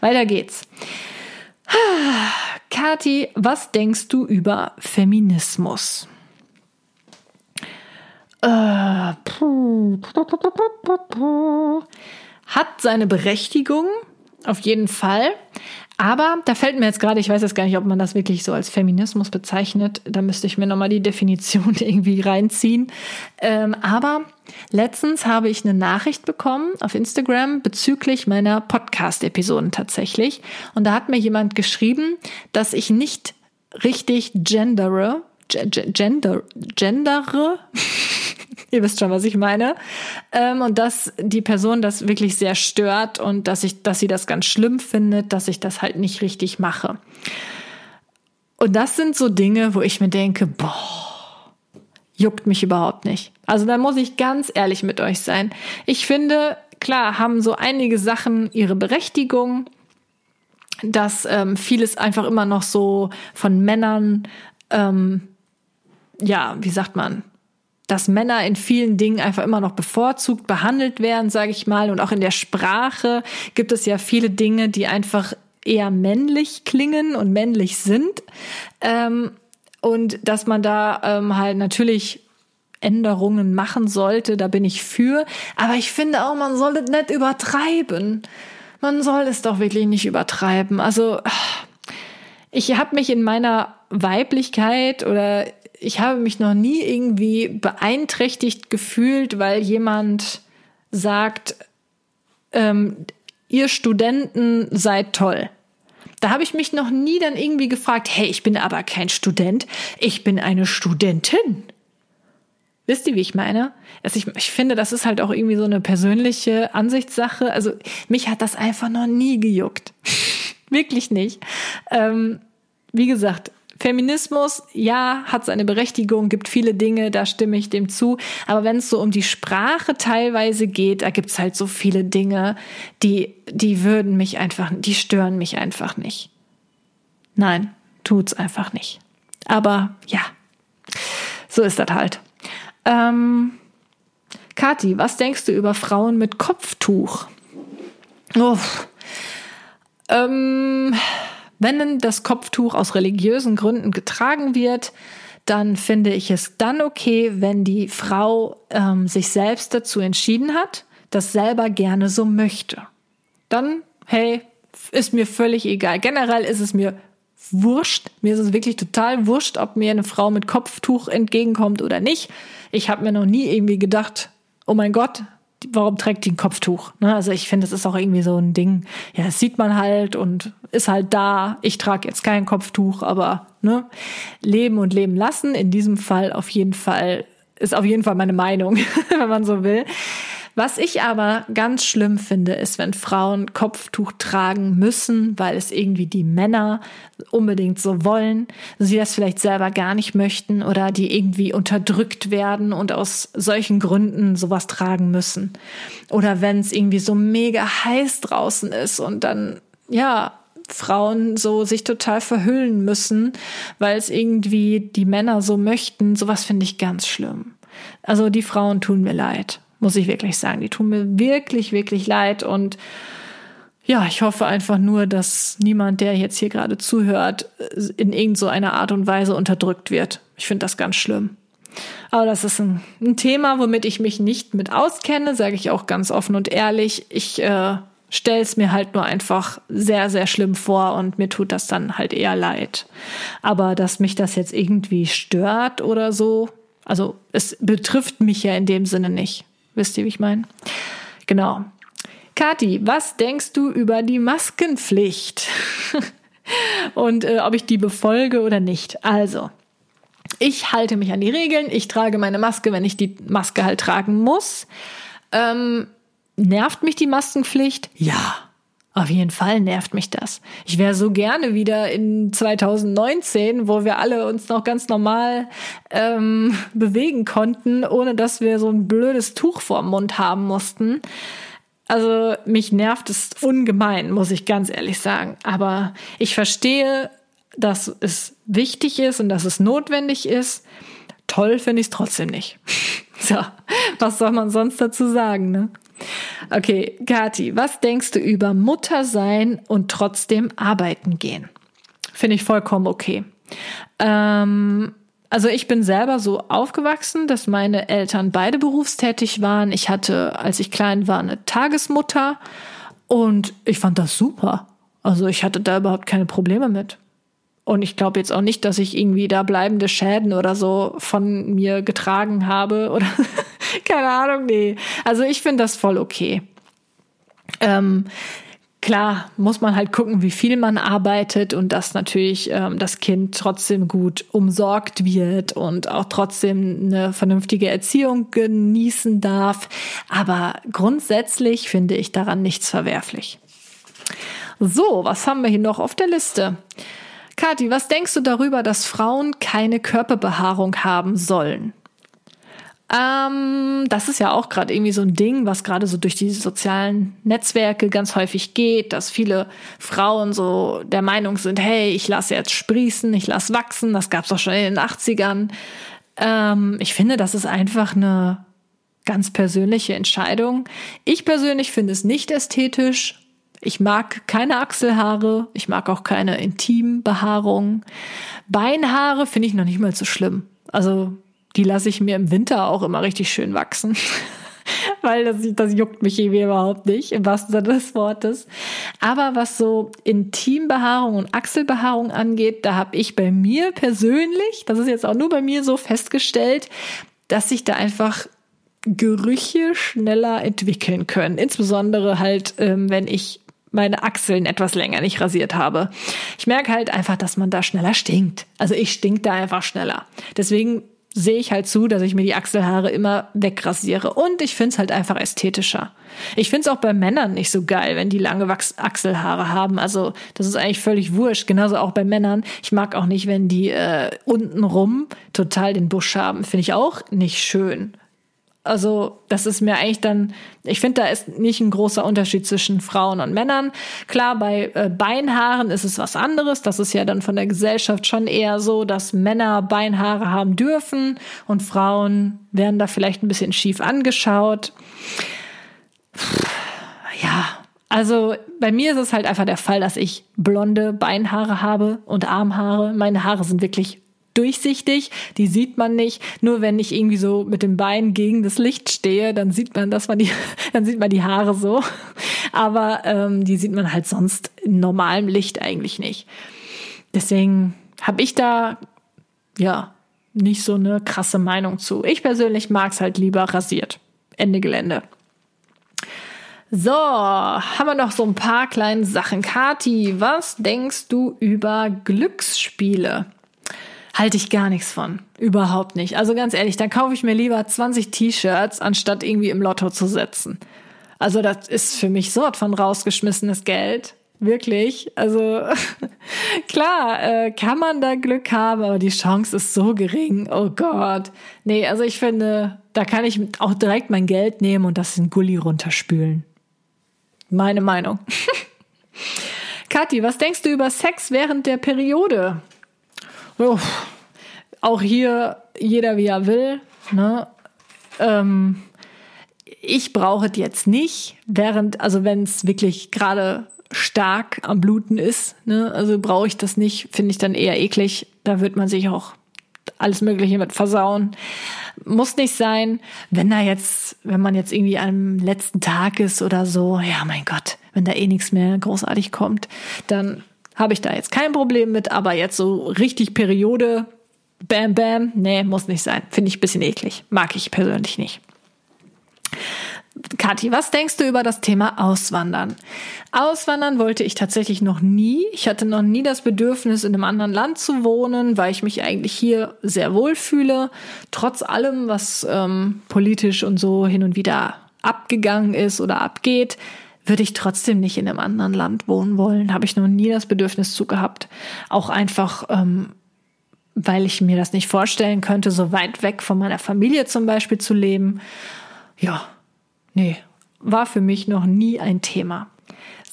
weiter geht's. Kati, was denkst du über Feminismus? Äh, Hat seine Berechtigung, auf jeden Fall. Aber da fällt mir jetzt gerade, ich weiß jetzt gar nicht, ob man das wirklich so als Feminismus bezeichnet. Da müsste ich mir nochmal die Definition irgendwie reinziehen. Ähm, aber letztens habe ich eine Nachricht bekommen auf Instagram bezüglich meiner Podcast-Episoden tatsächlich. Und da hat mir jemand geschrieben, dass ich nicht richtig gendere, gender, gendere, Ihr wisst schon, was ich meine. Ähm, und dass die Person das wirklich sehr stört und dass ich, dass sie das ganz schlimm findet, dass ich das halt nicht richtig mache. Und das sind so Dinge, wo ich mir denke, boah, juckt mich überhaupt nicht. Also da muss ich ganz ehrlich mit euch sein. Ich finde, klar, haben so einige Sachen ihre Berechtigung, dass ähm, vieles einfach immer noch so von Männern, ähm, ja, wie sagt man, dass Männer in vielen Dingen einfach immer noch bevorzugt behandelt werden, sage ich mal. Und auch in der Sprache gibt es ja viele Dinge, die einfach eher männlich klingen und männlich sind. Ähm, und dass man da ähm, halt natürlich Änderungen machen sollte, da bin ich für. Aber ich finde auch, man soll es nicht übertreiben. Man soll es doch wirklich nicht übertreiben. Also ich habe mich in meiner Weiblichkeit oder ich habe mich noch nie irgendwie beeinträchtigt gefühlt, weil jemand sagt, ähm, ihr Studenten seid toll. Da habe ich mich noch nie dann irgendwie gefragt, hey, ich bin aber kein Student, ich bin eine Studentin. Wisst ihr, wie ich meine? Also ich, ich finde, das ist halt auch irgendwie so eine persönliche Ansichtssache. Also mich hat das einfach noch nie gejuckt. Wirklich nicht. Ähm, wie gesagt, Feminismus, ja, hat seine Berechtigung, gibt viele Dinge, da stimme ich dem zu. Aber wenn es so um die Sprache teilweise geht, da gibt's halt so viele Dinge, die, die würden mich einfach, die stören mich einfach nicht. Nein, tut's einfach nicht. Aber ja, so ist das halt. Ähm, Kathi, was denkst du über Frauen mit Kopftuch? Uff. Ähm, wenn das Kopftuch aus religiösen Gründen getragen wird, dann finde ich es dann okay, wenn die Frau ähm, sich selbst dazu entschieden hat, das selber gerne so möchte. Dann, hey, ist mir völlig egal. Generell ist es mir wurscht. Mir ist es wirklich total wurscht, ob mir eine Frau mit Kopftuch entgegenkommt oder nicht. Ich habe mir noch nie irgendwie gedacht, oh mein Gott, warum trägt die ein Kopftuch? Ne? Also ich finde, es ist auch irgendwie so ein Ding. Ja, das sieht man halt und ist halt da. Ich trage jetzt kein Kopftuch, aber ne, leben und leben lassen. In diesem Fall auf jeden Fall ist auf jeden Fall meine Meinung, wenn man so will. Was ich aber ganz schlimm finde, ist, wenn Frauen Kopftuch tragen müssen, weil es irgendwie die Männer unbedingt so wollen, sie das vielleicht selber gar nicht möchten oder die irgendwie unterdrückt werden und aus solchen Gründen sowas tragen müssen. Oder wenn es irgendwie so mega heiß draußen ist und dann, ja, Frauen so sich total verhüllen müssen, weil es irgendwie die Männer so möchten, sowas finde ich ganz schlimm. Also die Frauen tun mir leid muss ich wirklich sagen. Die tun mir wirklich, wirklich leid und ja, ich hoffe einfach nur, dass niemand, der jetzt hier gerade zuhört, in irgendeiner so Art und Weise unterdrückt wird. Ich finde das ganz schlimm. Aber das ist ein, ein, Thema, womit ich mich nicht mit auskenne, sage ich auch ganz offen und ehrlich. Ich äh, stelle es mir halt nur einfach sehr, sehr schlimm vor und mir tut das dann halt eher leid. Aber dass mich das jetzt irgendwie stört oder so, also es betrifft mich ja in dem Sinne nicht. Wisst ihr, wie ich meine? Genau. Kathi, was denkst du über die Maskenpflicht? Und äh, ob ich die befolge oder nicht. Also, ich halte mich an die Regeln. Ich trage meine Maske, wenn ich die Maske halt tragen muss. Ähm, nervt mich die Maskenpflicht? Ja. Auf jeden Fall nervt mich das. Ich wäre so gerne wieder in 2019, wo wir alle uns noch ganz normal ähm, bewegen konnten, ohne dass wir so ein blödes Tuch vorm Mund haben mussten. Also mich nervt es ungemein, muss ich ganz ehrlich sagen. Aber ich verstehe, dass es wichtig ist und dass es notwendig ist. Toll finde ich es trotzdem nicht. so, was soll man sonst dazu sagen, ne? Okay, Kathi, was denkst du über Mutter sein und trotzdem arbeiten gehen? Finde ich vollkommen okay. Ähm, also ich bin selber so aufgewachsen, dass meine Eltern beide berufstätig waren. Ich hatte, als ich klein war, eine Tagesmutter und ich fand das super. Also ich hatte da überhaupt keine Probleme mit. Und ich glaube jetzt auch nicht, dass ich irgendwie da bleibende Schäden oder so von mir getragen habe oder keine Ahnung, nee. Also ich finde das voll okay. Ähm, klar muss man halt gucken, wie viel man arbeitet und dass natürlich ähm, das Kind trotzdem gut umsorgt wird und auch trotzdem eine vernünftige Erziehung genießen darf. Aber grundsätzlich finde ich daran nichts verwerflich. So, was haben wir hier noch auf der Liste? Kathi, was denkst du darüber, dass Frauen keine Körperbehaarung haben sollen? Ähm, das ist ja auch gerade irgendwie so ein Ding, was gerade so durch die sozialen Netzwerke ganz häufig geht, dass viele Frauen so der Meinung sind, hey, ich lasse jetzt sprießen, ich lasse wachsen, das gab es auch schon in den 80ern. Ähm, ich finde, das ist einfach eine ganz persönliche Entscheidung. Ich persönlich finde es nicht ästhetisch. Ich mag keine Achselhaare, ich mag auch keine Intimbehaarung. Beinhaare finde ich noch nicht mal so schlimm. Also die lasse ich mir im Winter auch immer richtig schön wachsen. Weil das, das juckt mich irgendwie überhaupt nicht, im wahrsten Sinne des Wortes. Aber was so Intimbehaarung und Achselbehaarung angeht, da habe ich bei mir persönlich, das ist jetzt auch nur bei mir so festgestellt, dass sich da einfach Gerüche schneller entwickeln können. Insbesondere halt, ähm, wenn ich meine Achseln etwas länger nicht rasiert habe. Ich merke halt einfach, dass man da schneller stinkt. Also ich stink da einfach schneller. Deswegen sehe ich halt zu, dass ich mir die Achselhaare immer wegrasiere. Und ich finde es halt einfach ästhetischer. Ich finde es auch bei Männern nicht so geil, wenn die lange Wachs Achselhaare haben. Also das ist eigentlich völlig wurscht. Genauso auch bei Männern. Ich mag auch nicht, wenn die äh, untenrum total den Busch haben. Finde ich auch nicht schön. Also das ist mir eigentlich dann, ich finde, da ist nicht ein großer Unterschied zwischen Frauen und Männern. Klar, bei äh, Beinhaaren ist es was anderes. Das ist ja dann von der Gesellschaft schon eher so, dass Männer Beinhaare haben dürfen und Frauen werden da vielleicht ein bisschen schief angeschaut. Ja, also bei mir ist es halt einfach der Fall, dass ich blonde Beinhaare habe und Armhaare. Meine Haare sind wirklich durchsichtig, die sieht man nicht. Nur wenn ich irgendwie so mit dem Bein gegen das Licht stehe, dann sieht man, dass man die, dann sieht man die Haare so. Aber ähm, die sieht man halt sonst in normalem Licht eigentlich nicht. Deswegen habe ich da ja nicht so eine krasse Meinung zu. Ich persönlich mag es halt lieber rasiert. Ende Gelände. So, haben wir noch so ein paar kleine Sachen. Kati, was denkst du über Glücksspiele? Halte ich gar nichts von. Überhaupt nicht. Also ganz ehrlich, dann kaufe ich mir lieber 20 T-Shirts, anstatt irgendwie im Lotto zu setzen. Also das ist für mich so von rausgeschmissenes Geld. Wirklich. Also klar, äh, kann man da Glück haben, aber die Chance ist so gering. Oh Gott. Nee, also ich finde, da kann ich auch direkt mein Geld nehmen und das in Gully runterspülen. Meine Meinung. Kathi, was denkst du über Sex während der Periode? Oh, auch hier jeder wie er will. Ne? Ähm, ich brauche es jetzt nicht, während, also wenn es wirklich gerade stark am Bluten ist, ne, also brauche ich das nicht, finde ich dann eher eklig. Da wird man sich auch alles Mögliche mit versauen. Muss nicht sein. Wenn da jetzt, wenn man jetzt irgendwie am letzten Tag ist oder so, ja, mein Gott, wenn da eh nichts mehr großartig kommt, dann habe ich da jetzt kein Problem mit, aber jetzt so richtig Periode, bam, bam, nee, muss nicht sein. Finde ich ein bisschen eklig. Mag ich persönlich nicht. Kathi, was denkst du über das Thema Auswandern? Auswandern wollte ich tatsächlich noch nie. Ich hatte noch nie das Bedürfnis, in einem anderen Land zu wohnen, weil ich mich eigentlich hier sehr wohl fühle. Trotz allem, was ähm, politisch und so hin und wieder abgegangen ist oder abgeht, würde ich trotzdem nicht in einem anderen Land wohnen wollen. Habe ich noch nie das Bedürfnis zu gehabt. Auch einfach, ähm, weil ich mir das nicht vorstellen könnte, so weit weg von meiner Familie zum Beispiel zu leben. Ja, nee, war für mich noch nie ein Thema.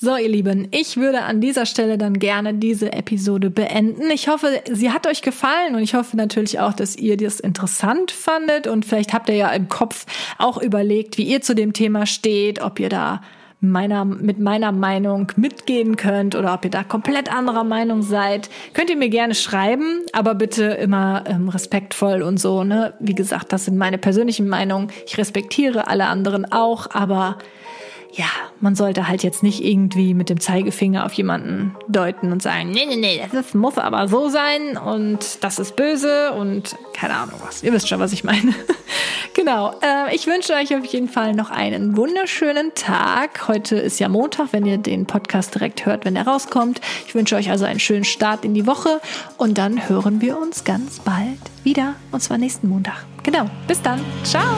So, ihr Lieben, ich würde an dieser Stelle dann gerne diese Episode beenden. Ich hoffe, sie hat euch gefallen und ich hoffe natürlich auch, dass ihr das interessant fandet und vielleicht habt ihr ja im Kopf auch überlegt, wie ihr zu dem Thema steht, ob ihr da meiner, mit meiner Meinung mitgehen könnt oder ob ihr da komplett anderer Meinung seid, könnt ihr mir gerne schreiben, aber bitte immer ähm, respektvoll und so, ne? Wie gesagt, das sind meine persönlichen Meinungen. Ich respektiere alle anderen auch, aber ja, man sollte halt jetzt nicht irgendwie mit dem Zeigefinger auf jemanden deuten und sagen, nee, nee, nee, das muss aber so sein und das ist böse und keine Ahnung was. Ihr wisst schon, was ich meine. genau. Äh, ich wünsche euch auf jeden Fall noch einen wunderschönen Tag. Heute ist ja Montag, wenn ihr den Podcast direkt hört, wenn er rauskommt. Ich wünsche euch also einen schönen Start in die Woche und dann hören wir uns ganz bald wieder und zwar nächsten Montag. Genau. Bis dann. Ciao.